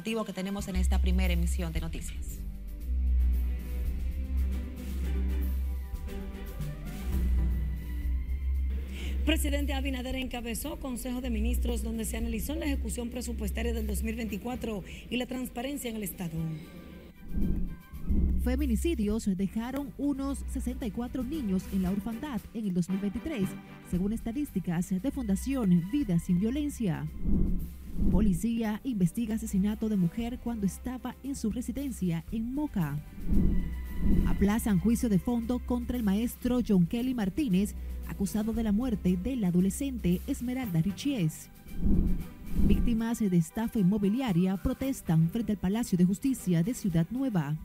informativo que tenemos en esta primera emisión de noticias. Presidente Abinader encabezó Consejo de Ministros donde se analizó la ejecución presupuestaria del 2024 y la transparencia en el Estado. Feminicidios dejaron unos 64 niños en la orfandad en el 2023, según estadísticas de Fundación Vida sin Violencia. Policía investiga asesinato de mujer cuando estaba en su residencia en Moca. Aplazan juicio de fondo contra el maestro John Kelly Martínez, acusado de la muerte del adolescente Esmeralda Richies. Víctimas de estafa inmobiliaria protestan frente al Palacio de Justicia de Ciudad Nueva.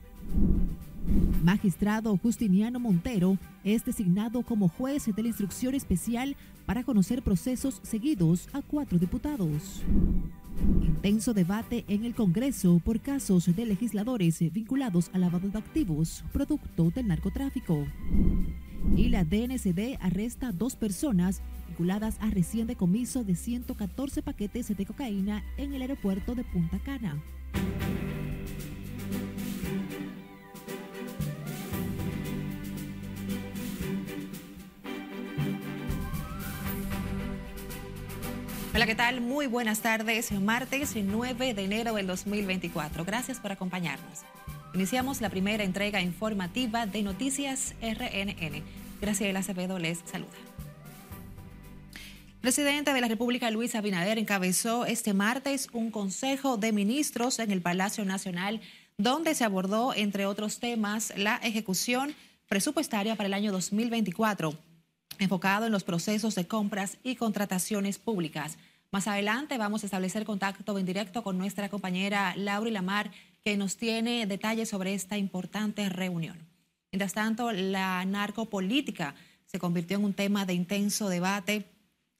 Magistrado Justiniano Montero es designado como juez de la instrucción especial para conocer procesos seguidos a cuatro diputados. Intenso debate en el Congreso por casos de legisladores vinculados al lavado de activos, producto del narcotráfico. Y la DNCD arresta a dos personas vinculadas a recién decomiso de 114 paquetes de cocaína en el aeropuerto de Punta Cana. ¿Qué tal? Muy buenas tardes. Martes 9 de enero del 2024. Gracias por acompañarnos. Iniciamos la primera entrega informativa de Noticias RNN. Graciela Acevedo les saluda. El presidente de la República, Luis Abinader, encabezó este martes un consejo de ministros en el Palacio Nacional donde se abordó, entre otros temas, la ejecución presupuestaria para el año 2024 enfocado en los procesos de compras y contrataciones públicas. Más adelante vamos a establecer contacto en directo con nuestra compañera Laura Lamar, que nos tiene detalles sobre esta importante reunión. Mientras tanto, la narcopolítica se convirtió en un tema de intenso debate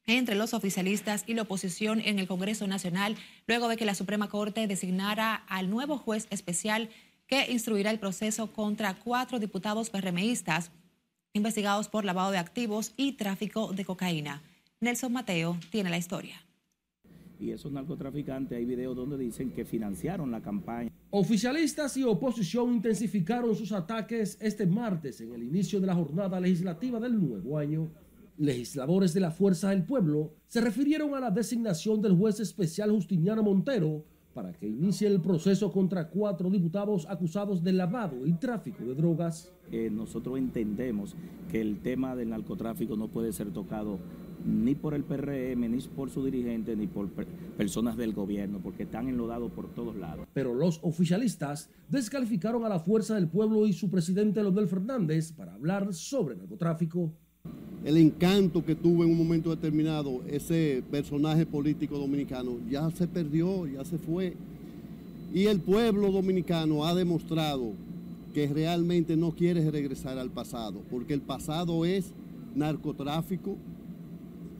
entre los oficialistas y la oposición en el Congreso Nacional, luego de que la Suprema Corte designara al nuevo juez especial que instruirá el proceso contra cuatro diputados PRMistas investigados por lavado de activos y tráfico de cocaína. Nelson Mateo tiene la historia. Y esos narcotraficantes, hay videos donde dicen que financiaron la campaña. Oficialistas y oposición intensificaron sus ataques este martes en el inicio de la jornada legislativa del nuevo año. Legisladores de la Fuerza del Pueblo se refirieron a la designación del juez especial Justiniano Montero para que inicie el proceso contra cuatro diputados acusados de lavado y tráfico de drogas. Eh, nosotros entendemos que el tema del narcotráfico no puede ser tocado ni por el PRM, ni por su dirigente, ni por personas del gobierno, porque están enlodados por todos lados. Pero los oficialistas descalificaron a la Fuerza del Pueblo y su presidente Leonel Fernández para hablar sobre narcotráfico el encanto que tuvo en un momento determinado ese personaje político dominicano ya se perdió, ya se fue. Y el pueblo dominicano ha demostrado que realmente no quiere regresar al pasado, porque el pasado es narcotráfico,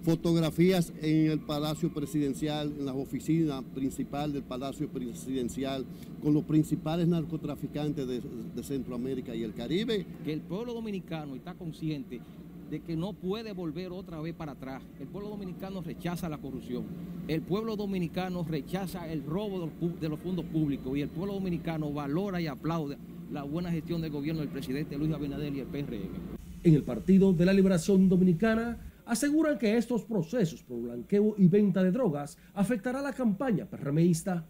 fotografías en el Palacio Presidencial, en las oficinas principal del Palacio Presidencial, con los principales narcotraficantes de, de Centroamérica y el Caribe. Que el pueblo dominicano está consciente de que no puede volver otra vez para atrás. El pueblo dominicano rechaza la corrupción. El pueblo dominicano rechaza el robo de los fondos públicos y el pueblo dominicano valora y aplaude la buena gestión del gobierno del presidente Luis Abinader y el PRM. En el Partido de la Liberación Dominicana aseguran que estos procesos por blanqueo y venta de drogas afectará la campaña PRMista.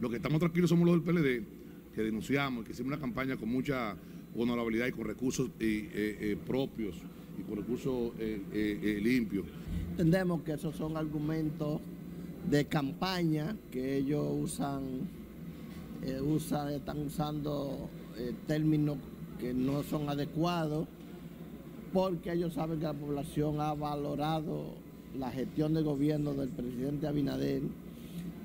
Lo que estamos tranquilos somos los del PLD, que denunciamos, que hicimos una campaña con mucha honorabilidad y con recursos eh, eh, propios y con recursos eh, eh, eh, limpios. Entendemos que esos son argumentos de campaña que ellos usan, usan están usando términos que no son adecuados porque ellos saben que la población ha valorado la gestión de gobierno del presidente Abinader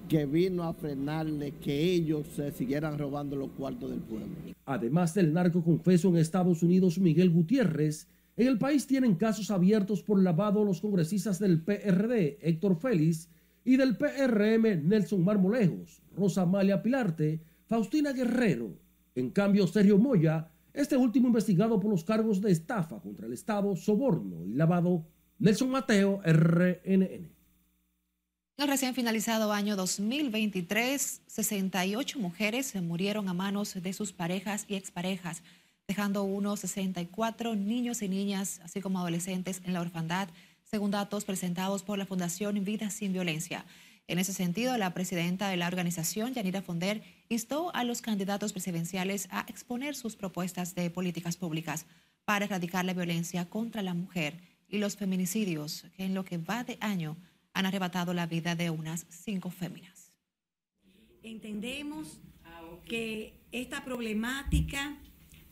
que vino a frenarle que ellos se siguieran robando los cuartos del pueblo. Además del narco confeso en Estados Unidos, Miguel Gutiérrez, en el país tienen casos abiertos por lavado los congresistas del PRD, Héctor Félix, y del PRM, Nelson Marmolejos, Rosa Amalia Pilarte, Faustina Guerrero. En cambio, Sergio Moya, este último investigado por los cargos de estafa contra el Estado, soborno y lavado. Nelson Mateo, RNN. el recién finalizado año 2023, 68 mujeres murieron a manos de sus parejas y exparejas, dejando unos 64 niños y niñas, así como adolescentes en la orfandad, según datos presentados por la Fundación Vida Sin Violencia. En ese sentido, la presidenta de la organización, Yanira Fonder, instó a los candidatos presidenciales a exponer sus propuestas de políticas públicas para erradicar la violencia contra la mujer y los feminicidios, que en lo que va de año han arrebatado la vida de unas cinco féminas. Entendemos que esta problemática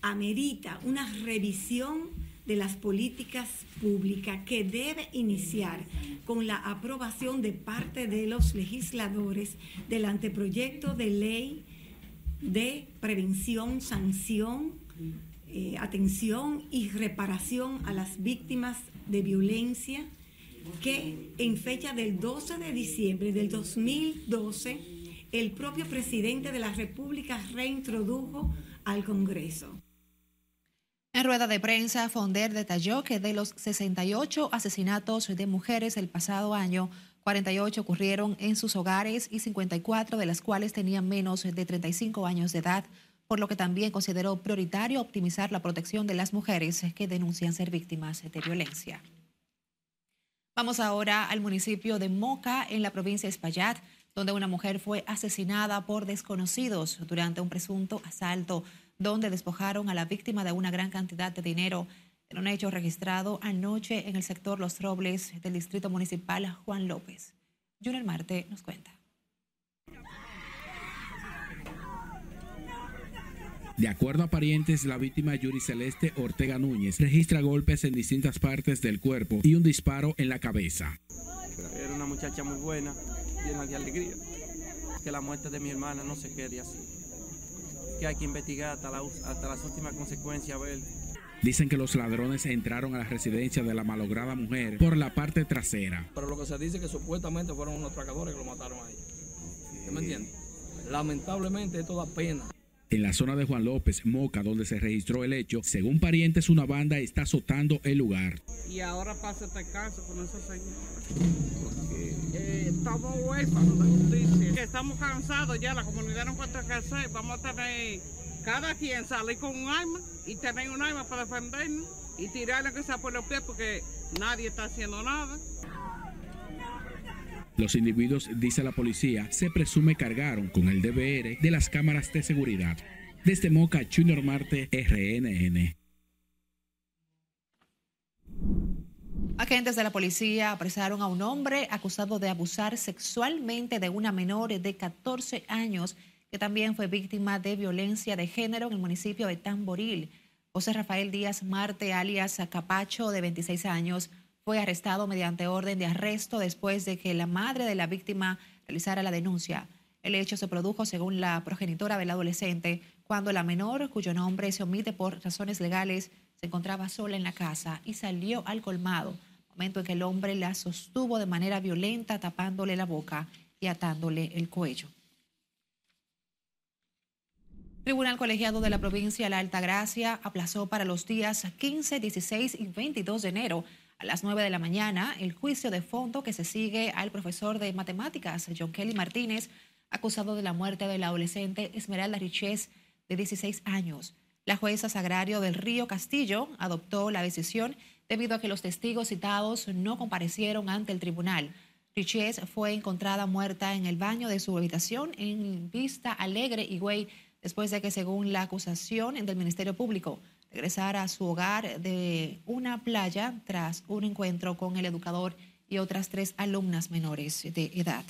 amerita una revisión de las políticas públicas que debe iniciar con la aprobación de parte de los legisladores del anteproyecto de ley de prevención, sanción, eh, atención y reparación a las víctimas de violencia que en fecha del 12 de diciembre del 2012 el propio presidente de la República reintrodujo al Congreso. En rueda de prensa, Fonder detalló que de los 68 asesinatos de mujeres el pasado año, 48 ocurrieron en sus hogares y 54 de las cuales tenían menos de 35 años de edad, por lo que también consideró prioritario optimizar la protección de las mujeres que denuncian ser víctimas de violencia. Vamos ahora al municipio de Moca, en la provincia de Espaillat, donde una mujer fue asesinada por desconocidos durante un presunto asalto, donde despojaron a la víctima de una gran cantidad de dinero en un hecho registrado anoche en el sector Los Robles del distrito municipal Juan López. Junior Marte nos cuenta. De acuerdo a parientes, la víctima Yuri Celeste Ortega Núñez registra golpes en distintas partes del cuerpo y un disparo en la cabeza. Era una muchacha muy buena, llena de alegría. Que la muerte de mi hermana no se quede así. Que hay que investigar hasta, hasta las últimas consecuencias, ver. Dicen que los ladrones entraron a la residencia de la malograda mujer por la parte trasera. Pero lo que se dice es que supuestamente fueron unos tracadores que lo mataron ahí. ¿Qué me entiendes? Lamentablemente esto da pena. En la zona de Juan López, Moca, donde se registró el hecho, según parientes, una banda está azotando el lugar. Y ahora pasa este caso con ese señor. Eh, estamos huérfanos de justicia. Que estamos cansados ya, la comunidad no encuentra qué hacer. Vamos a tener cada quien salir con un arma y tener un arma para defendernos y tirarle que sea por los pies porque nadie está haciendo nada. Los individuos, dice la policía, se presume cargaron con el DVR de las cámaras de seguridad. Desde Moca, Junior Marte, RNN. Agentes de la policía apresaron a un hombre acusado de abusar sexualmente de una menor de 14 años que también fue víctima de violencia de género en el municipio de Tamboril. José Rafael Díaz Marte, alias Capacho, de 26 años, fue arrestado mediante orden de arresto después de que la madre de la víctima realizara la denuncia. El hecho se produjo, según la progenitora del adolescente, cuando la menor, cuyo nombre se omite por razones legales, se encontraba sola en la casa y salió al colmado, momento en que el hombre la sostuvo de manera violenta, tapándole la boca y atándole el cuello. Tribunal Colegiado de la Provincia de La Altagracia aplazó para los días 15, 16 y 22 de enero a las 9 de la mañana, el juicio de fondo que se sigue al profesor de matemáticas, John Kelly Martínez, acusado de la muerte del adolescente Esmeralda Riches, de 16 años. La jueza Sagrario del Río Castillo adoptó la decisión debido a que los testigos citados no comparecieron ante el tribunal. Riches fue encontrada muerta en el baño de su habitación en Vista Alegre, Higüey, después de que, según la acusación del Ministerio Público, regresar a su hogar de una playa tras un encuentro con el educador y otras tres alumnas menores de edad.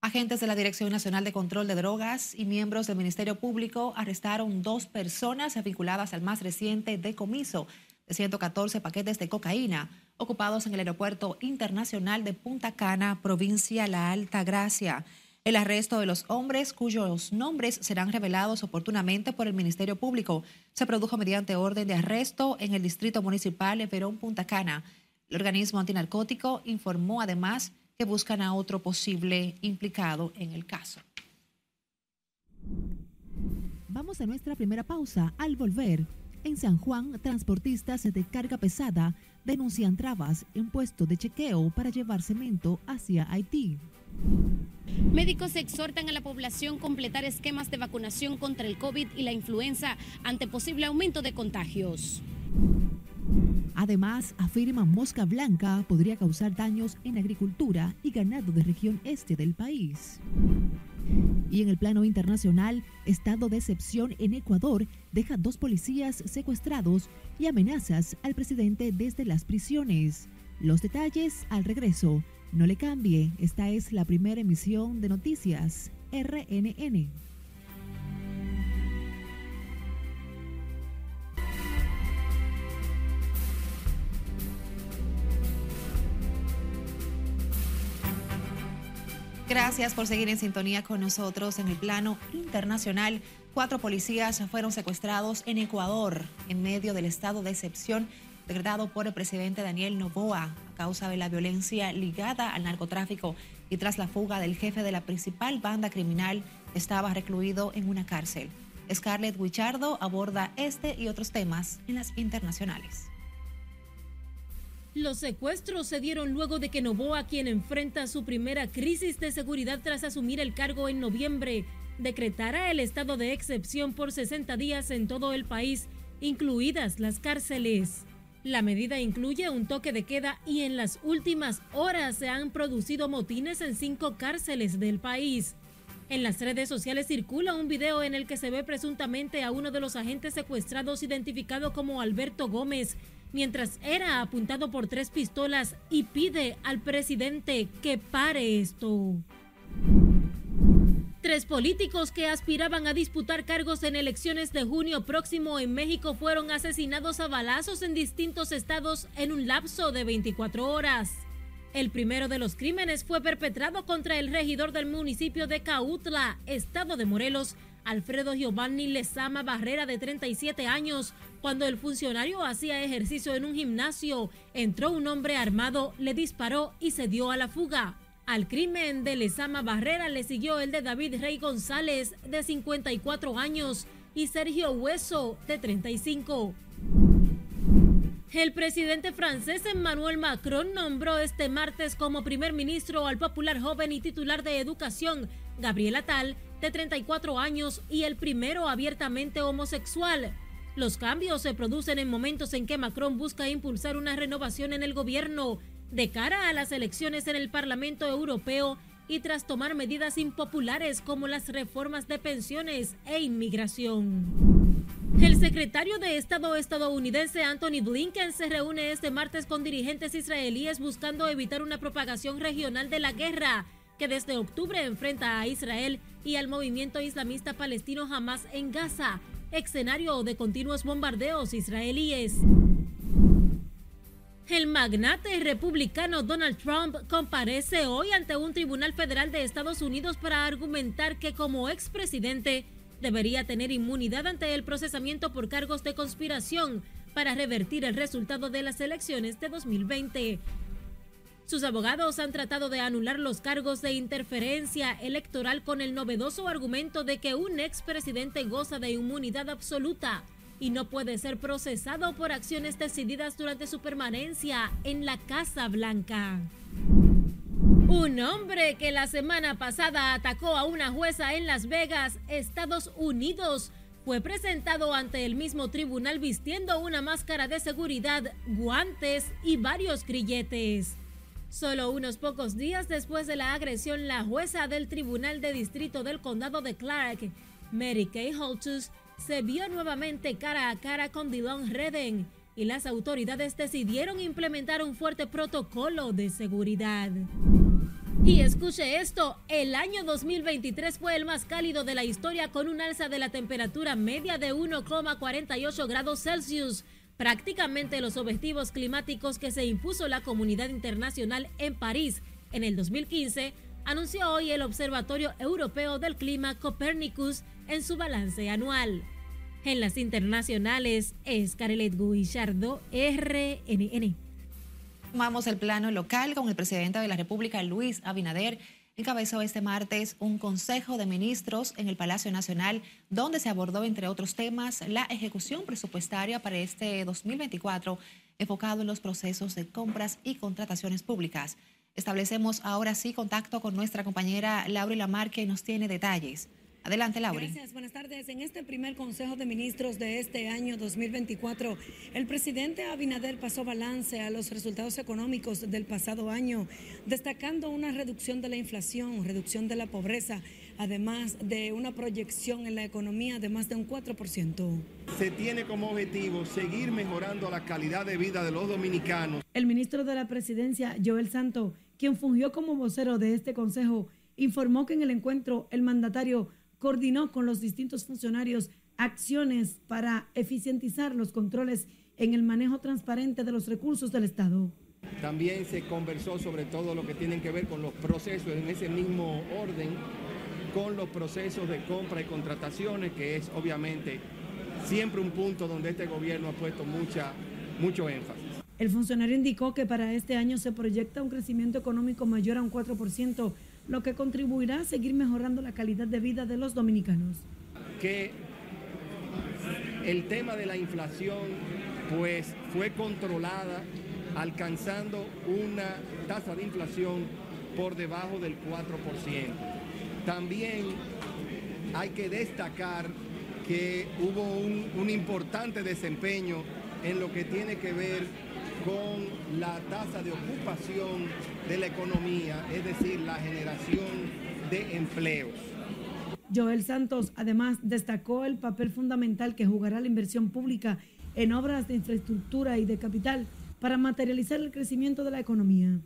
Agentes de la Dirección Nacional de Control de Drogas y miembros del Ministerio Público arrestaron dos personas vinculadas al más reciente decomiso de 114 paquetes de cocaína ocupados en el Aeropuerto Internacional de Punta Cana, provincia La Alta Gracia. El arresto de los hombres cuyos nombres serán revelados oportunamente por el Ministerio Público se produjo mediante orden de arresto en el Distrito Municipal de Perón Punta Cana. El organismo antinarcótico informó además que buscan a otro posible implicado en el caso. Vamos a nuestra primera pausa. Al volver, En San Juan, transportistas de carga pesada denuncian trabas en puestos de chequeo para llevar cemento hacia Haití. Médicos exhortan a la población completar esquemas de vacunación contra el COVID y la influenza ante posible aumento de contagios. Además, afirman mosca blanca podría causar daños en agricultura y ganado de región este del país. Y en el plano internacional, estado de excepción en Ecuador deja dos policías secuestrados y amenazas al presidente desde las prisiones. Los detalles al regreso. No le cambie, esta es la primera emisión de noticias RNN. Gracias por seguir en sintonía con nosotros en el plano internacional. Cuatro policías fueron secuestrados en Ecuador en medio del estado de excepción decretado por el presidente Daniel Novoa a causa de la violencia ligada al narcotráfico y tras la fuga del jefe de la principal banda criminal estaba recluido en una cárcel. Scarlett Wichardo aborda este y otros temas en las internacionales. Los secuestros se dieron luego de que Novoa, quien enfrenta su primera crisis de seguridad tras asumir el cargo en noviembre, decretara el estado de excepción por 60 días en todo el país, incluidas las cárceles. La medida incluye un toque de queda y en las últimas horas se han producido motines en cinco cárceles del país. En las redes sociales circula un video en el que se ve presuntamente a uno de los agentes secuestrados identificado como Alberto Gómez, mientras era apuntado por tres pistolas y pide al presidente que pare esto. Tres políticos que aspiraban a disputar cargos en elecciones de junio próximo en México fueron asesinados a balazos en distintos estados en un lapso de 24 horas. El primero de los crímenes fue perpetrado contra el regidor del municipio de Cautla, estado de Morelos, Alfredo Giovanni Lezama Barrera, de 37 años, cuando el funcionario hacía ejercicio en un gimnasio. Entró un hombre armado, le disparó y se dio a la fuga. Al crimen de Lezama Barrera le siguió el de David Rey González, de 54 años, y Sergio Hueso, de 35. El presidente francés Emmanuel Macron nombró este martes como primer ministro al popular joven y titular de educación, Gabriel Attal, de 34 años y el primero abiertamente homosexual. Los cambios se producen en momentos en que Macron busca impulsar una renovación en el gobierno de cara a las elecciones en el Parlamento Europeo y tras tomar medidas impopulares como las reformas de pensiones e inmigración. El secretario de Estado estadounidense Anthony Blinken se reúne este martes con dirigentes israelíes buscando evitar una propagación regional de la guerra que desde octubre enfrenta a Israel y al movimiento islamista palestino Hamas en Gaza, escenario de continuos bombardeos israelíes. El magnate republicano Donald Trump comparece hoy ante un tribunal federal de Estados Unidos para argumentar que como expresidente debería tener inmunidad ante el procesamiento por cargos de conspiración para revertir el resultado de las elecciones de 2020. Sus abogados han tratado de anular los cargos de interferencia electoral con el novedoso argumento de que un expresidente goza de inmunidad absoluta y no puede ser procesado por acciones decididas durante su permanencia en la Casa Blanca. Un hombre que la semana pasada atacó a una jueza en Las Vegas, Estados Unidos, fue presentado ante el mismo tribunal vistiendo una máscara de seguridad, guantes y varios grilletes. Solo unos pocos días después de la agresión, la jueza del Tribunal de Distrito del Condado de Clark, Mary Kay Holtus, se vio nuevamente cara a cara con Dylan Redden y las autoridades decidieron implementar un fuerte protocolo de seguridad. Y escuche esto, el año 2023 fue el más cálido de la historia con un alza de la temperatura media de 1,48 grados Celsius, prácticamente los objetivos climáticos que se impuso la comunidad internacional en París en el 2015, anunció hoy el Observatorio Europeo del Clima Copernicus en su balance anual. En las internacionales, Scarlett Guillardo, RNN. Tomamos el plano local con el presidente de la República, Luis Abinader. encabezó este martes un Consejo de Ministros en el Palacio Nacional, donde se abordó, entre otros temas, la ejecución presupuestaria para este 2024, enfocado en los procesos de compras y contrataciones públicas. Establecemos ahora sí contacto con nuestra compañera Laura Lamar, que nos tiene detalles. Adelante, Laura. Gracias, buenas tardes. En este primer Consejo de Ministros de este año 2024, el presidente Abinader pasó balance a los resultados económicos del pasado año, destacando una reducción de la inflación, reducción de la pobreza, además de una proyección en la economía de más de un 4%. Se tiene como objetivo seguir mejorando la calidad de vida de los dominicanos. El ministro de la Presidencia, Joel Santo, quien fungió como vocero de este consejo, informó que en el encuentro el mandatario coordinó con los distintos funcionarios acciones para eficientizar los controles en el manejo transparente de los recursos del Estado. También se conversó sobre todo lo que tienen que ver con los procesos en ese mismo orden, con los procesos de compra y contrataciones, que es obviamente siempre un punto donde este gobierno ha puesto mucha, mucho énfasis. El funcionario indicó que para este año se proyecta un crecimiento económico mayor a un 4%, lo que contribuirá a seguir mejorando la calidad de vida de los dominicanos. Que el tema de la inflación pues fue controlada alcanzando una tasa de inflación por debajo del 4%. También hay que destacar que hubo un, un importante desempeño en lo que tiene que ver con la tasa de ocupación de la economía, es decir, la generación de empleos. Joel Santos además destacó el papel fundamental que jugará la inversión pública en obras de infraestructura y de capital para materializar el crecimiento de la economía.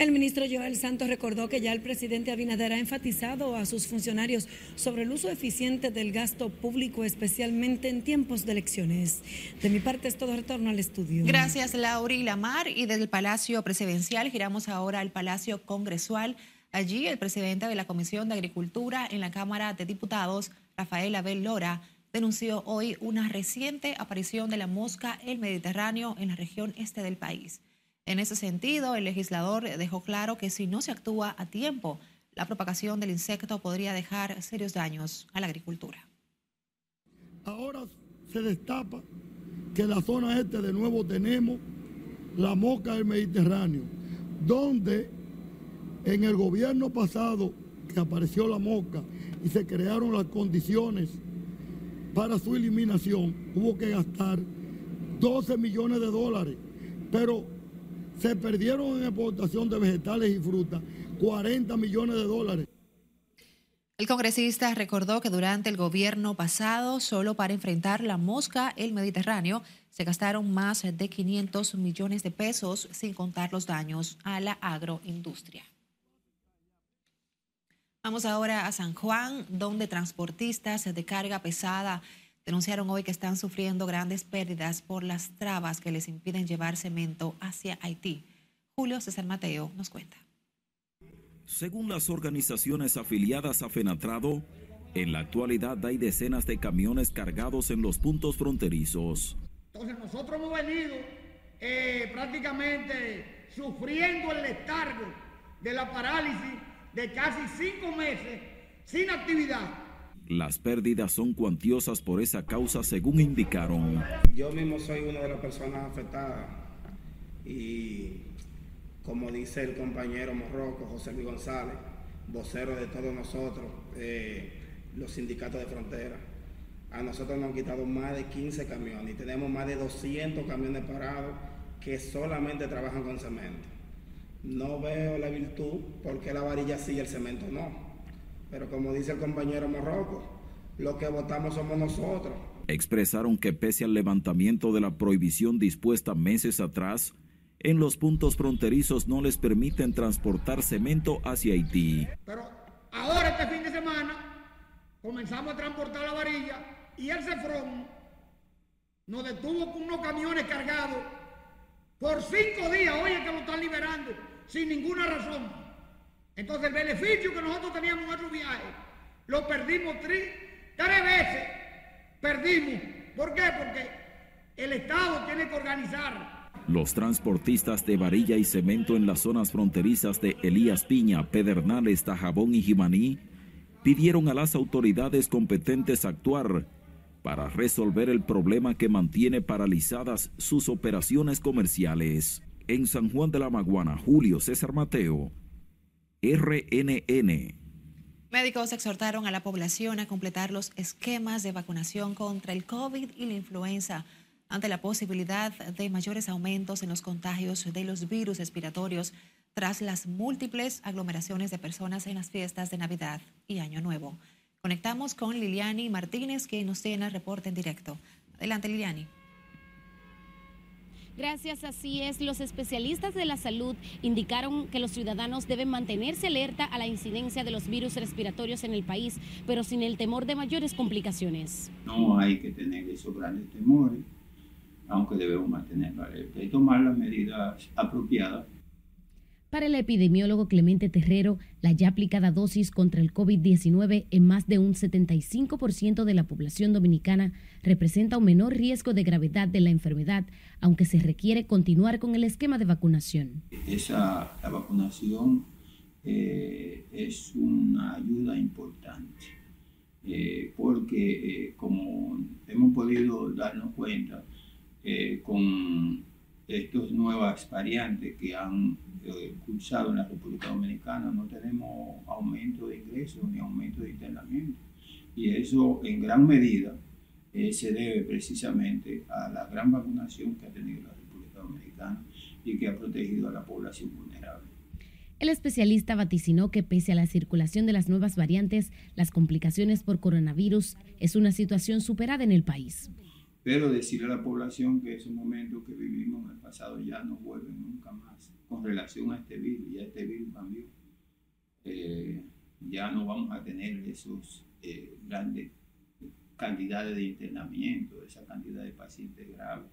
El ministro Joel Santos recordó que ya el presidente Abinader ha enfatizado a sus funcionarios sobre el uso eficiente del gasto público, especialmente en tiempos de elecciones. De mi parte es todo retorno al estudio. Gracias, Lauri Lamar. Y desde el Palacio Presidencial giramos ahora al Palacio Congresual. Allí el presidente de la Comisión de Agricultura en la Cámara de Diputados, Rafael Abel Lora, denunció hoy una reciente aparición de la mosca el Mediterráneo en la región este del país. En ese sentido, el legislador dejó claro que si no se actúa a tiempo, la propagación del insecto podría dejar serios daños a la agricultura. Ahora se destapa que en la zona este de nuevo tenemos la mosca del Mediterráneo, donde en el gobierno pasado que apareció la mosca y se crearon las condiciones para su eliminación, hubo que gastar 12 millones de dólares, pero se perdieron en exportación de vegetales y frutas 40 millones de dólares. El congresista recordó que durante el gobierno pasado, solo para enfrentar la mosca el Mediterráneo, se gastaron más de 500 millones de pesos, sin contar los daños a la agroindustria. Vamos ahora a San Juan, donde transportistas de carga pesada denunciaron hoy que están sufriendo grandes pérdidas por las trabas que les impiden llevar cemento hacia Haití. Julio César Mateo nos cuenta. Según las organizaciones afiliadas a Fenatrado, en la actualidad hay decenas de camiones cargados en los puntos fronterizos. Entonces nosotros hemos venido eh, prácticamente sufriendo el letargo de la parálisis de casi cinco meses sin actividad las pérdidas son cuantiosas por esa causa, según indicaron. Yo mismo soy una de las personas afectadas y como dice el compañero Morroco, José Luis González, vocero de todos nosotros, eh, los sindicatos de frontera, a nosotros nos han quitado más de 15 camiones y tenemos más de 200 camiones parados que solamente trabajan con cemento. No veo la virtud porque la varilla sí y el cemento no. Pero como dice el compañero Morroco, lo que votamos somos nosotros. Expresaron que pese al levantamiento de la prohibición dispuesta meses atrás, en los puntos fronterizos no les permiten transportar cemento hacia Haití. Pero ahora este fin de semana comenzamos a transportar la varilla y el Cefrón nos detuvo con unos camiones cargados por cinco días, hoy es que lo están liberando, sin ninguna razón. Entonces el beneficio que nosotros teníamos en otro viaje, lo perdimos tres, tres veces. Perdimos. ¿Por qué? Porque el Estado tiene que organizar Los transportistas de varilla y cemento en las zonas fronterizas de Elías Piña, Pedernales, Tajabón y Jimaní pidieron a las autoridades competentes actuar para resolver el problema que mantiene paralizadas sus operaciones comerciales. En San Juan de la Maguana, Julio César Mateo, RNN. Médicos exhortaron a la población a completar los esquemas de vacunación contra el COVID y la influenza ante la posibilidad de mayores aumentos en los contagios de los virus respiratorios tras las múltiples aglomeraciones de personas en las fiestas de Navidad y Año Nuevo. Conectamos con Liliani Martínez, que nos tiene el reporte en directo. Adelante, Liliani. Gracias, así es. Los especialistas de la salud indicaron que los ciudadanos deben mantenerse alerta a la incidencia de los virus respiratorios en el país, pero sin el temor de mayores complicaciones. No hay que tener esos grandes temores, aunque debemos mantenerlo alerta y tomar las medidas apropiadas para el epidemiólogo Clemente Terrero, la ya aplicada dosis contra el COVID-19 en más de un 75% de la población dominicana representa un menor riesgo de gravedad de la enfermedad, aunque se requiere continuar con el esquema de vacunación. Esa la vacunación eh, es una ayuda importante, eh, porque eh, como hemos podido darnos cuenta con estas nuevas variantes que han eh, cursado en la República Dominicana, no tenemos aumento de ingresos ni aumento de internamiento. Y eso en gran medida eh, se debe precisamente a la gran vacunación que ha tenido la República Dominicana y que ha protegido a la población vulnerable. El especialista vaticinó que pese a la circulación de las nuevas variantes, las complicaciones por coronavirus es una situación superada en el país pero decirle a la población que esos momentos que vivimos en el pasado ya no vuelven nunca más con relación a este virus, ya este virus cambió. Eh, ya no vamos a tener esos eh, grandes cantidades de internamiento, esa cantidad de pacientes graves.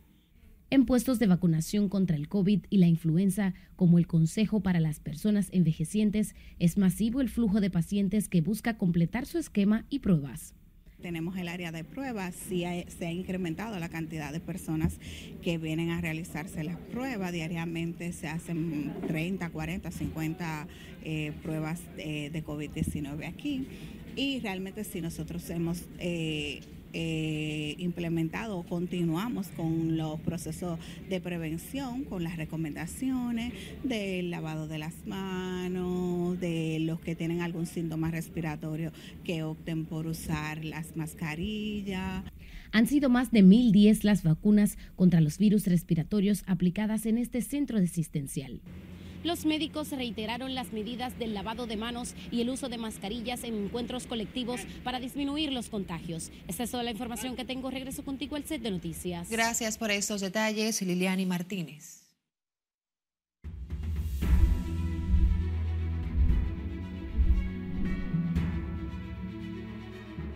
En puestos de vacunación contra el COVID y la influenza, como el Consejo para las Personas Envejecientes, es masivo el flujo de pacientes que busca completar su esquema y pruebas. Tenemos el área de pruebas, sí se ha incrementado la cantidad de personas que vienen a realizarse las pruebas. Diariamente se hacen 30, 40, 50 pruebas de, COVID-19 aquí. Y realmente sí nosotros hemos... Eh, eh, implementado, continuamos con los procesos de prevención, con las recomendaciones del lavado de las manos, de los que tienen algún síntoma respiratorio que opten por usar las mascarillas. Han sido más de 1.010 las vacunas contra los virus respiratorios aplicadas en este centro de asistencial. Los médicos reiteraron las medidas del lavado de manos y el uso de mascarillas en encuentros colectivos para disminuir los contagios. Esta es toda la información que tengo. Regreso contigo al set de noticias. Gracias por estos detalles, Liliani Martínez.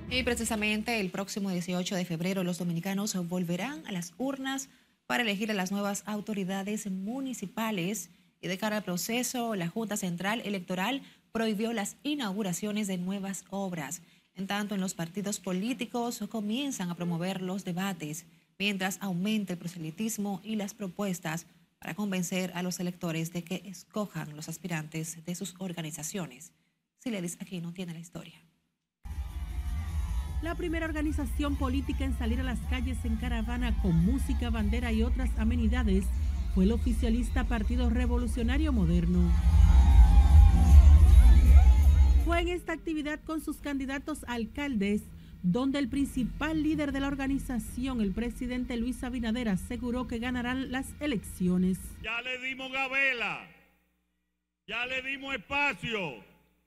Y precisamente el próximo 18 de febrero los dominicanos volverán a las urnas para elegir a las nuevas autoridades municipales y de cara al proceso, la Junta Central Electoral prohibió las inauguraciones de nuevas obras. En tanto, en los partidos políticos comienzan a promover los debates, mientras aumenta el proselitismo y las propuestas para convencer a los electores de que escojan los aspirantes de sus organizaciones. Si le dice aquí no tiene la historia. La primera organización política en salir a las calles en caravana con música, bandera y otras amenidades fue el oficialista Partido Revolucionario Moderno. Fue en esta actividad con sus candidatos alcaldes donde el principal líder de la organización, el presidente Luis Abinader, aseguró que ganarán las elecciones. Ya le dimos gabela, ya le dimos espacio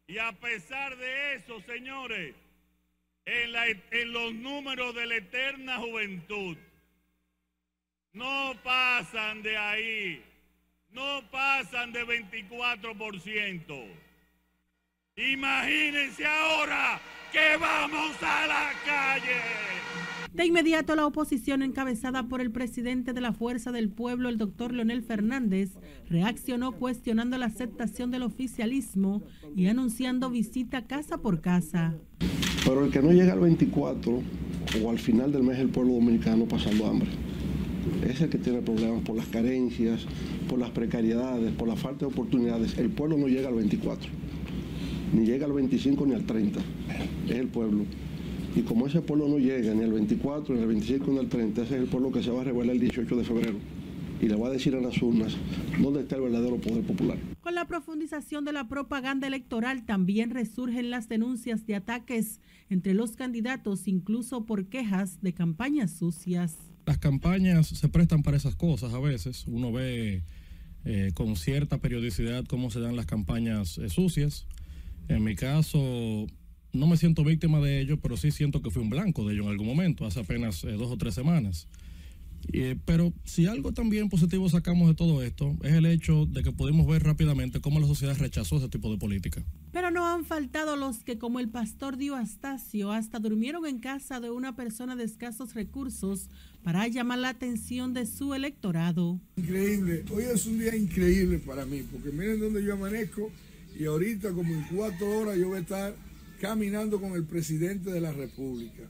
y a pesar de eso, señores, en, en los números de la eterna juventud, no pasan de ahí, no pasan de 24%. Imagínense ahora que vamos a la calle. De inmediato la oposición encabezada por el presidente de la Fuerza del Pueblo, el doctor Leonel Fernández, reaccionó cuestionando la aceptación del oficialismo y anunciando visita casa por casa. Pero el que no llega al 24 o al final del mes el pueblo dominicano pasando hambre es el que tiene problemas por las carencias, por las precariedades, por la falta de oportunidades. El pueblo no llega al 24, ni llega al 25 ni al 30, es el pueblo. Y como ese pueblo no llega ni al 24, ni al 25 ni al 30, ese es el pueblo que se va a revelar el 18 de febrero. Y le va a decir a las urnas dónde está el verdadero poder popular. Con la profundización de la propaganda electoral también resurgen las denuncias de ataques entre los candidatos, incluso por quejas de campañas sucias. Las campañas se prestan para esas cosas a veces. Uno ve eh, con cierta periodicidad cómo se dan las campañas eh, sucias. En mi caso, no me siento víctima de ello, pero sí siento que fui un blanco de ello en algún momento, hace apenas eh, dos o tres semanas. Pero si algo también positivo sacamos de todo esto es el hecho de que pudimos ver rápidamente cómo la sociedad rechazó ese tipo de política. Pero no han faltado los que, como el pastor Dio Astacio, hasta durmieron en casa de una persona de escasos recursos para llamar la atención de su electorado. Increíble, hoy es un día increíble para mí, porque miren dónde yo amanezco y ahorita como en cuatro horas yo voy a estar caminando con el presidente de la República.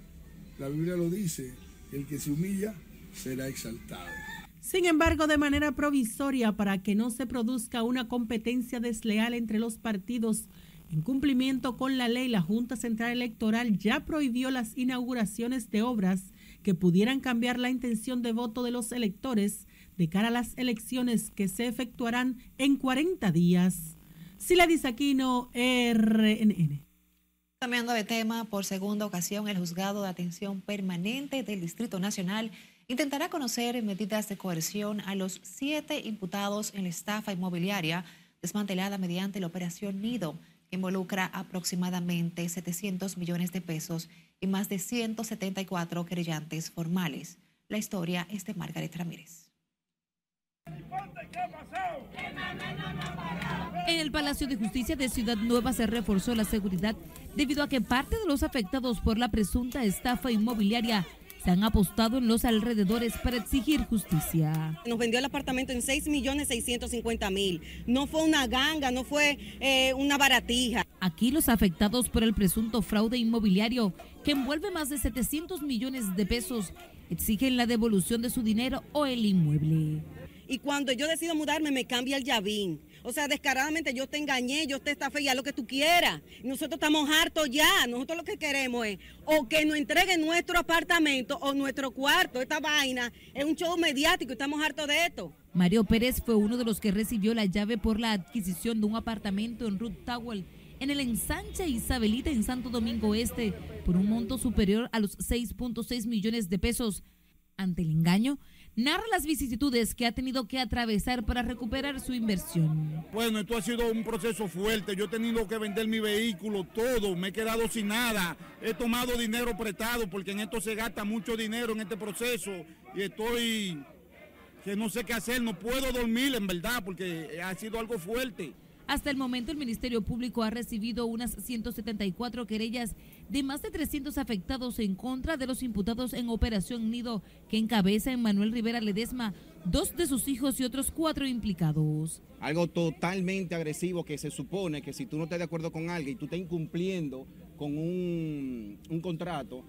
La Biblia lo dice, el que se humilla será exaltado. Sin embargo, de manera provisoria, para que no se produzca una competencia desleal entre los partidos, en cumplimiento con la ley, la Junta Central Electoral ya prohibió las inauguraciones de obras que pudieran cambiar la intención de voto de los electores de cara a las elecciones que se efectuarán en 40 días. Sila Aquino, RNN. Cambiando de tema, por segunda ocasión, el juzgado de atención permanente del Distrito Nacional intentará conocer medidas de coerción a los siete imputados en la estafa inmobiliaria desmantelada mediante la operación Nido, involucra aproximadamente 700 millones de pesos y más de 174 querellantes formales. La historia es de Margaret Ramírez. En el Palacio de Justicia de Ciudad Nueva se reforzó la seguridad debido a que parte de los afectados por la presunta estafa inmobiliaria se han apostado en los alrededores para exigir justicia. Nos vendió el apartamento en 6 millones 650 mil. No fue una ganga, no fue eh, una baratija. Aquí los afectados por el presunto fraude inmobiliario, que envuelve más de 700 millones de pesos, exigen la devolución de su dinero o el inmueble. Y cuando yo decido mudarme, me cambia el llavín. O sea, descaradamente yo te engañé, yo te estafé, ya lo que tú quieras. Nosotros estamos hartos ya. Nosotros lo que queremos es o que nos entreguen nuestro apartamento o nuestro cuarto. Esta vaina es un show mediático y estamos hartos de esto. Mario Pérez fue uno de los que recibió la llave por la adquisición de un apartamento en Ruth Tower en el ensanche Isabelita en Santo Domingo Este por un monto superior a los 6.6 millones de pesos. Ante el engaño, narra las vicisitudes que ha tenido que atravesar para recuperar su inversión. Bueno, esto ha sido un proceso fuerte. Yo he tenido que vender mi vehículo, todo. Me he quedado sin nada. He tomado dinero prestado porque en esto se gasta mucho dinero en este proceso y estoy que no sé qué hacer. No puedo dormir en verdad porque ha sido algo fuerte. Hasta el momento, el Ministerio Público ha recibido unas 174 querellas de más de 300 afectados en contra de los imputados en Operación Nido, que encabeza Manuel Rivera Ledesma, dos de sus hijos y otros cuatro implicados. Algo totalmente agresivo que se supone que si tú no estás de acuerdo con alguien y tú estás incumpliendo con un, un contrato,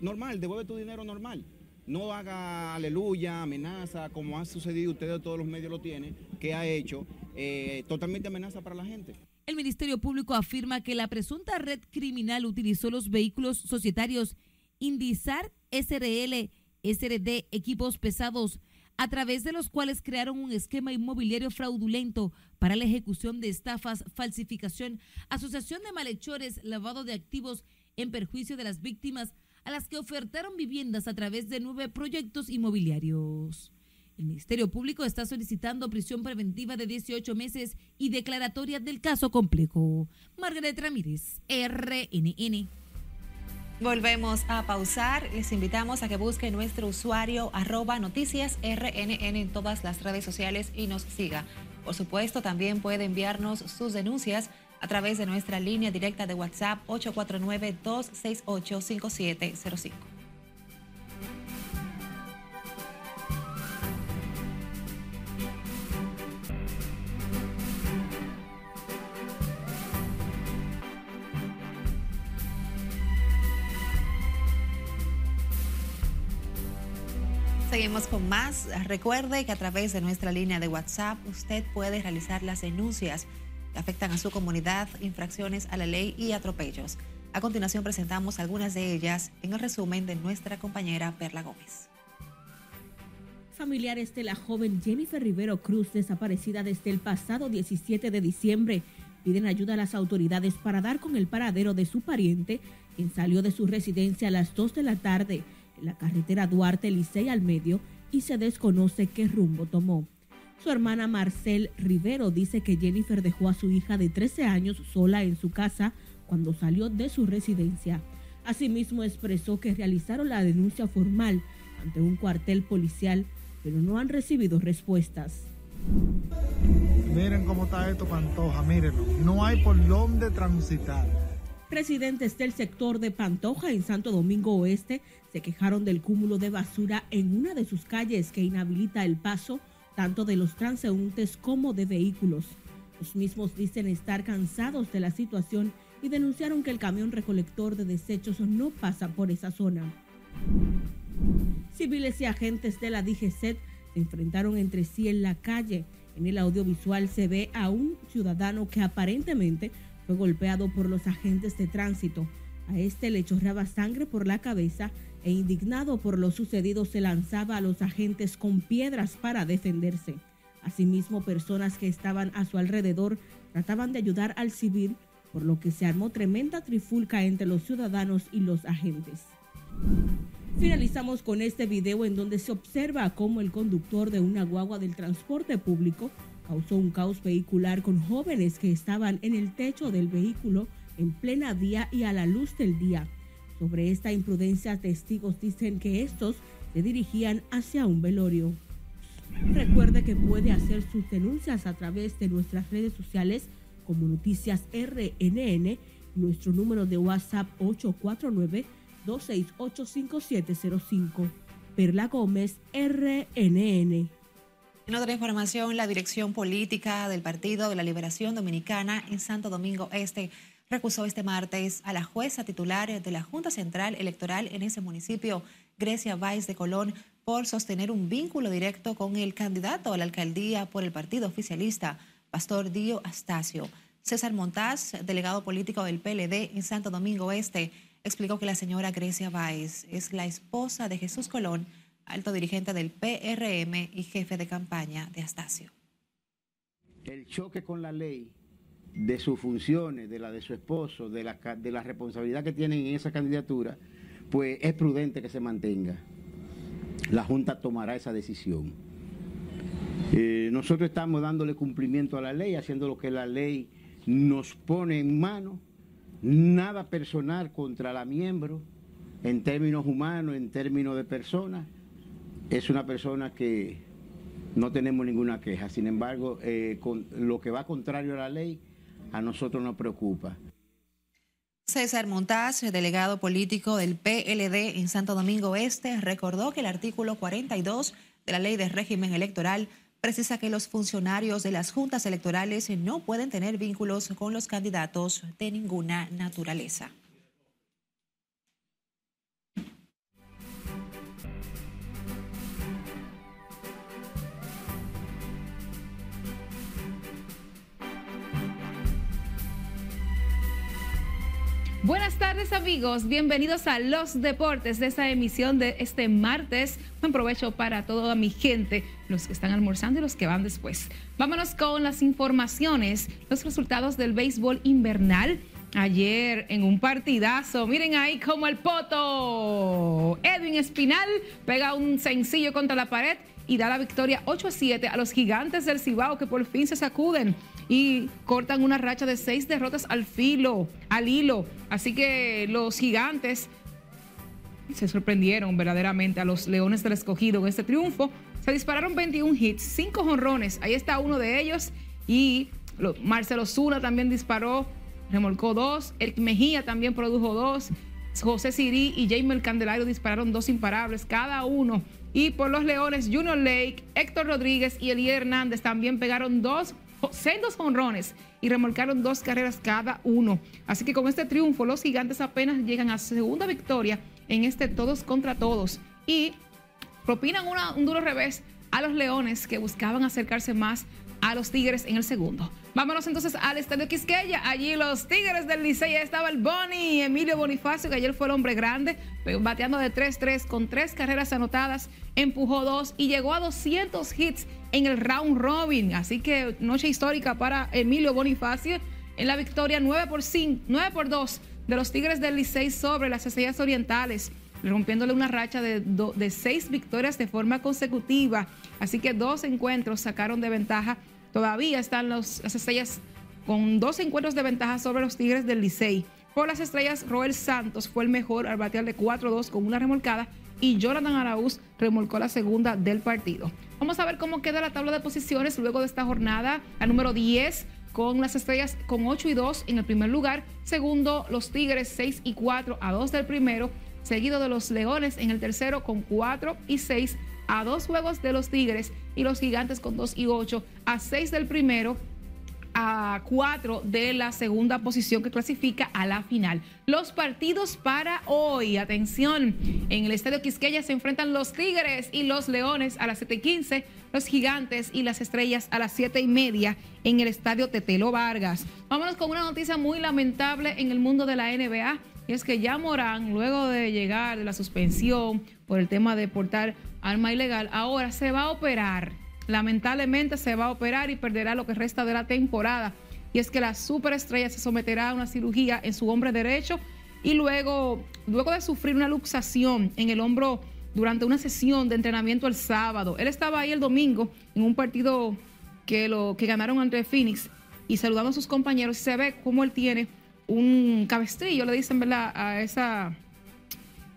normal, devuelve tu dinero normal no haga aleluya, amenaza, como ha sucedido, ustedes todos los medios lo tienen, que ha hecho, eh, totalmente amenaza para la gente. El Ministerio Público afirma que la presunta red criminal utilizó los vehículos societarios Indizar SRL, SRD, equipos pesados, a través de los cuales crearon un esquema inmobiliario fraudulento para la ejecución de estafas, falsificación, asociación de malhechores, lavado de activos en perjuicio de las víctimas, a las que ofertaron viviendas a través de nueve proyectos inmobiliarios. El Ministerio Público está solicitando prisión preventiva de 18 meses y declaratoria del caso complejo. Margaret Ramírez, RNN. Volvemos a pausar. Les invitamos a que busquen nuestro usuario arroba noticias RNN en todas las redes sociales y nos siga. Por supuesto, también puede enviarnos sus denuncias a través de nuestra línea directa de WhatsApp 849-268-5705. Seguimos con más. Recuerde que a través de nuestra línea de WhatsApp usted puede realizar las denuncias que afectan a su comunidad, infracciones a la ley y atropellos. A continuación presentamos algunas de ellas en el resumen de nuestra compañera Perla Gómez. Familiares de la joven Jennifer Rivero Cruz, desaparecida desde el pasado 17 de diciembre, piden ayuda a las autoridades para dar con el paradero de su pariente, quien salió de su residencia a las 2 de la tarde la carretera Duarte Licey al medio y se desconoce qué rumbo tomó. Su hermana Marcel Rivero dice que Jennifer dejó a su hija de 13 años sola en su casa cuando salió de su residencia. Asimismo expresó que realizaron la denuncia formal ante un cuartel policial, pero no han recibido respuestas. Miren cómo está esto, Pantoja, mírenlo. No hay por dónde transitar. Residentes del sector de Pantoja en Santo Domingo Oeste se quejaron del cúmulo de basura en una de sus calles que inhabilita el paso tanto de los transeúntes como de vehículos. Los mismos dicen estar cansados de la situación y denunciaron que el camión recolector de desechos no pasa por esa zona. Civiles y agentes de la DGCET se enfrentaron entre sí en la calle. En el audiovisual se ve a un ciudadano que aparentemente fue golpeado por los agentes de tránsito. A este le chorraba sangre por la cabeza e indignado por lo sucedido se lanzaba a los agentes con piedras para defenderse. Asimismo, personas que estaban a su alrededor trataban de ayudar al civil, por lo que se armó tremenda trifulca entre los ciudadanos y los agentes. Finalizamos con este video en donde se observa cómo el conductor de una guagua del transporte público causó un caos vehicular con jóvenes que estaban en el techo del vehículo en plena día y a la luz del día. Sobre esta imprudencia, testigos dicen que estos se dirigían hacia un velorio. Recuerde que puede hacer sus denuncias a través de nuestras redes sociales como Noticias RNN, nuestro número de WhatsApp 849-268-5705. Perla Gómez, RNN. En otra información, la dirección política del Partido de la Liberación Dominicana en Santo Domingo Este recusó este martes a la jueza titular de la Junta Central Electoral en ese municipio, Grecia Valls de Colón, por sostener un vínculo directo con el candidato a la alcaldía por el partido oficialista, Pastor Dio Astacio. César Montaz, delegado político del PLD en Santo Domingo Este, explicó que la señora Grecia Valls es la esposa de Jesús Colón, alto dirigente del PRM y jefe de campaña de Astacio. El choque con la ley de sus funciones, de la de su esposo, de la, de la responsabilidad que tienen en esa candidatura, pues es prudente que se mantenga. La Junta tomará esa decisión. Eh, nosotros estamos dándole cumplimiento a la ley, haciendo lo que la ley nos pone en mano, nada personal contra la miembro, en términos humanos, en términos de persona. Es una persona que no tenemos ninguna queja. Sin embargo, eh, lo que va contrario a la ley, a nosotros nos preocupa. César Montaz, delegado político del PLD en Santo Domingo Este, recordó que el artículo 42 de la Ley de Régimen Electoral precisa que los funcionarios de las juntas electorales no pueden tener vínculos con los candidatos de ninguna naturaleza. Buenas tardes amigos, bienvenidos a Los Deportes de esta emisión de este martes. Buen provecho para toda mi gente, los que están almorzando y los que van después. Vámonos con las informaciones, los resultados del béisbol invernal. Ayer en un partidazo, miren ahí como el poto. Edwin Espinal pega un sencillo contra la pared y da la victoria 8 a 7 a los gigantes del Cibao que por fin se sacuden y cortan una racha de seis derrotas al filo, al hilo. Así que los gigantes se sorprendieron verdaderamente a los Leones del Escogido en este triunfo. Se dispararon 21 hits, 5 honrones. Ahí está uno de ellos. Y Marcelo Zuna también disparó, remolcó dos. Eric Mejía también produjo dos. José Sirí y Jaime El Candelario dispararon dos imparables cada uno. Y por los Leones, Junior Lake, Héctor Rodríguez y Elier Hernández también pegaron dos sendos honrones y remolcaron dos carreras cada uno. Así que con este triunfo los gigantes apenas llegan a segunda victoria en este todos contra todos. Y propinan un duro revés a los Leones que buscaban acercarse más a los Tigres en el segundo. Vámonos entonces al Estadio Quisqueya. Allí los Tigres del Licey estaba el Boni, Emilio Bonifacio, que ayer fue el hombre grande, bateando de 3-3 con tres carreras anotadas, empujó dos y llegó a 200 hits en el round robin. Así que noche histórica para Emilio Bonifacio en la victoria 9 por, 5, 9 por 2 de los Tigres del Licey sobre las Estrellas Orientales rompiéndole una racha de, seis victorias de forma consecutiva. Así que dos encuentros sacaron de ventaja. Todavía están los, las estrellas con dos encuentros de ventaja sobre los Tigres del Licey. Por las estrellas, Roel Santos fue el mejor al batear de 4-2 con una remolcada y Jonathan Araúz remolcó la segunda del partido. Vamos a ver cómo queda la tabla de posiciones luego de esta jornada. La número 10 con las estrellas con 8 y 2 en el primer lugar. Segundo, los Tigres 6 y 4 a 2 del primero. Seguido de los Leones en el tercero con 4 y 6 a dos juegos de los Tigres. Y los Gigantes con 2 y 8 a 6 del primero a 4 de la segunda posición que clasifica a la final. Los partidos para hoy, atención, en el Estadio Quisqueya se enfrentan los Tigres y los Leones a las 7 y 15, los Gigantes y las Estrellas a las 7 y media en el Estadio Tetelo Vargas. Vámonos con una noticia muy lamentable en el mundo de la NBA. Y es que ya Morán, luego de llegar de la suspensión por el tema de portar arma ilegal, ahora se va a operar lamentablemente se va a operar y perderá lo que resta de la temporada. Y es que la superestrella se someterá a una cirugía en su hombro derecho y luego, luego de sufrir una luxación en el hombro durante una sesión de entrenamiento el sábado. Él estaba ahí el domingo en un partido que, lo, que ganaron ante Phoenix y saludando a sus compañeros. Se ve cómo él tiene un cabestrillo, le dicen, ¿verdad? A esa,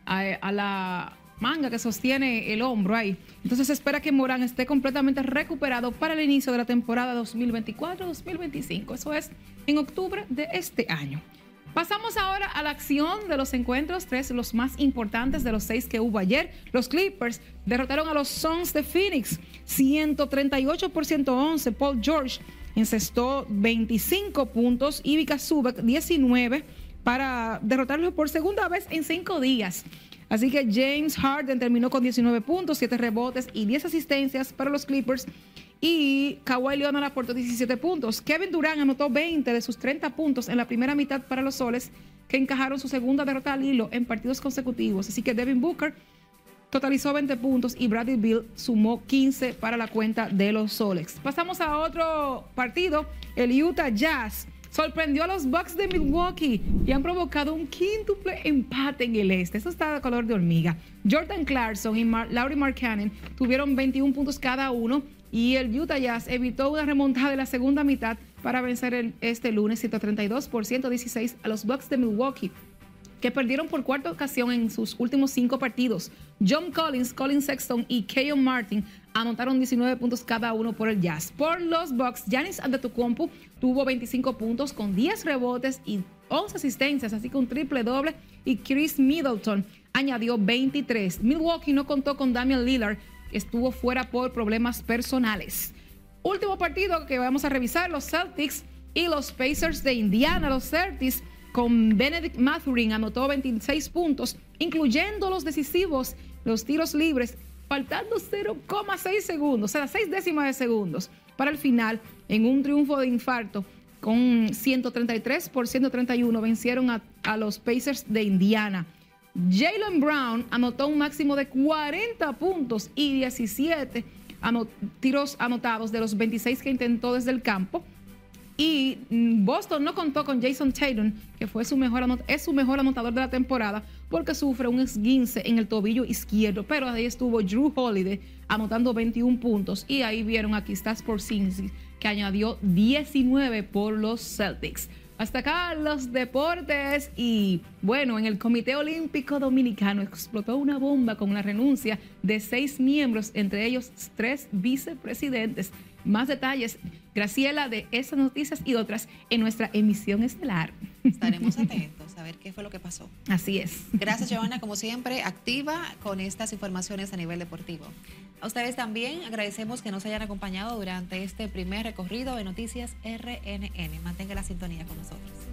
a la manga que sostiene el hombro ahí. Entonces espera que Morán esté completamente recuperado para el inicio de la temporada 2024-2025. Eso es en octubre de este año. Pasamos ahora a la acción de los encuentros, tres los más importantes de los seis que hubo ayer. Los Clippers derrotaron a los Suns de Phoenix 138 por 111. Paul George encestó 25 puntos y Vika Zubac 19 para derrotarlos por segunda vez en cinco días. Así que James Harden terminó con 19 puntos, 7 rebotes y 10 asistencias para los Clippers. Y Kawhi Leonard aportó 17 puntos. Kevin Durant anotó 20 de sus 30 puntos en la primera mitad para los Soles, que encajaron su segunda derrota al hilo en partidos consecutivos. Así que Devin Booker totalizó 20 puntos y Bradley Bill sumó 15 para la cuenta de los Soles. Pasamos a otro partido, el Utah Jazz sorprendió a los Bucks de Milwaukee y han provocado un quíntuple empate en el este. Eso está de color de hormiga. Jordan Clarkson y Mar Laurie Markkanen tuvieron 21 puntos cada uno y el Utah Jazz evitó una remontada de la segunda mitad para vencer este lunes 132 por 116 a los Bucks de Milwaukee que perdieron por cuarta ocasión en sus últimos cinco partidos. John Collins, Colin Sexton y Keon Martin anotaron 19 puntos cada uno por el Jazz. Por los Bucks, Giannis Antetokounmpo tuvo 25 puntos con 10 rebotes y 11 asistencias, así que un triple doble. Y Chris Middleton añadió 23. Milwaukee no contó con Damian Lillard, estuvo fuera por problemas personales. Último partido que vamos a revisar, los Celtics y los Pacers de Indiana, los Celtics con Benedict Mathurin anotó 26 puntos, incluyendo los decisivos, los tiros libres, faltando 0,6 segundos, o sea, 6 décimas de segundos para el final, en un triunfo de infarto con 133 por 131 vencieron a, los Pacers de Indiana. Jalen Brown anotó un máximo de 40 puntos y 17 anot tiros anotados de los 26 que intentó desde el campo. Y mm, Boston no contó con Jason Tatum, que fue su mejor es su mejor anotador de la temporada, porque sufre un esguince en el tobillo izquierdo. Pero ahí estuvo Drew Holiday anotando 21 puntos. Y ahí vieron aquí Stats por que añadió 19 por los Celtics. Hasta acá los deportes y bueno, en el Comité Olímpico Dominicano explotó una bomba con la renuncia de seis miembros, entre ellos tres vicepresidentes. Más detalles, Graciela, de esas noticias y otras en nuestra emisión estelar. Estaremos atentos a ver qué fue lo que pasó. Así es. Gracias, Joana, como siempre, activa con estas informaciones a nivel deportivo. A ustedes también agradecemos que nos hayan acompañado durante este primer recorrido de Noticias RNN. Mantenga la sintonía con nosotros.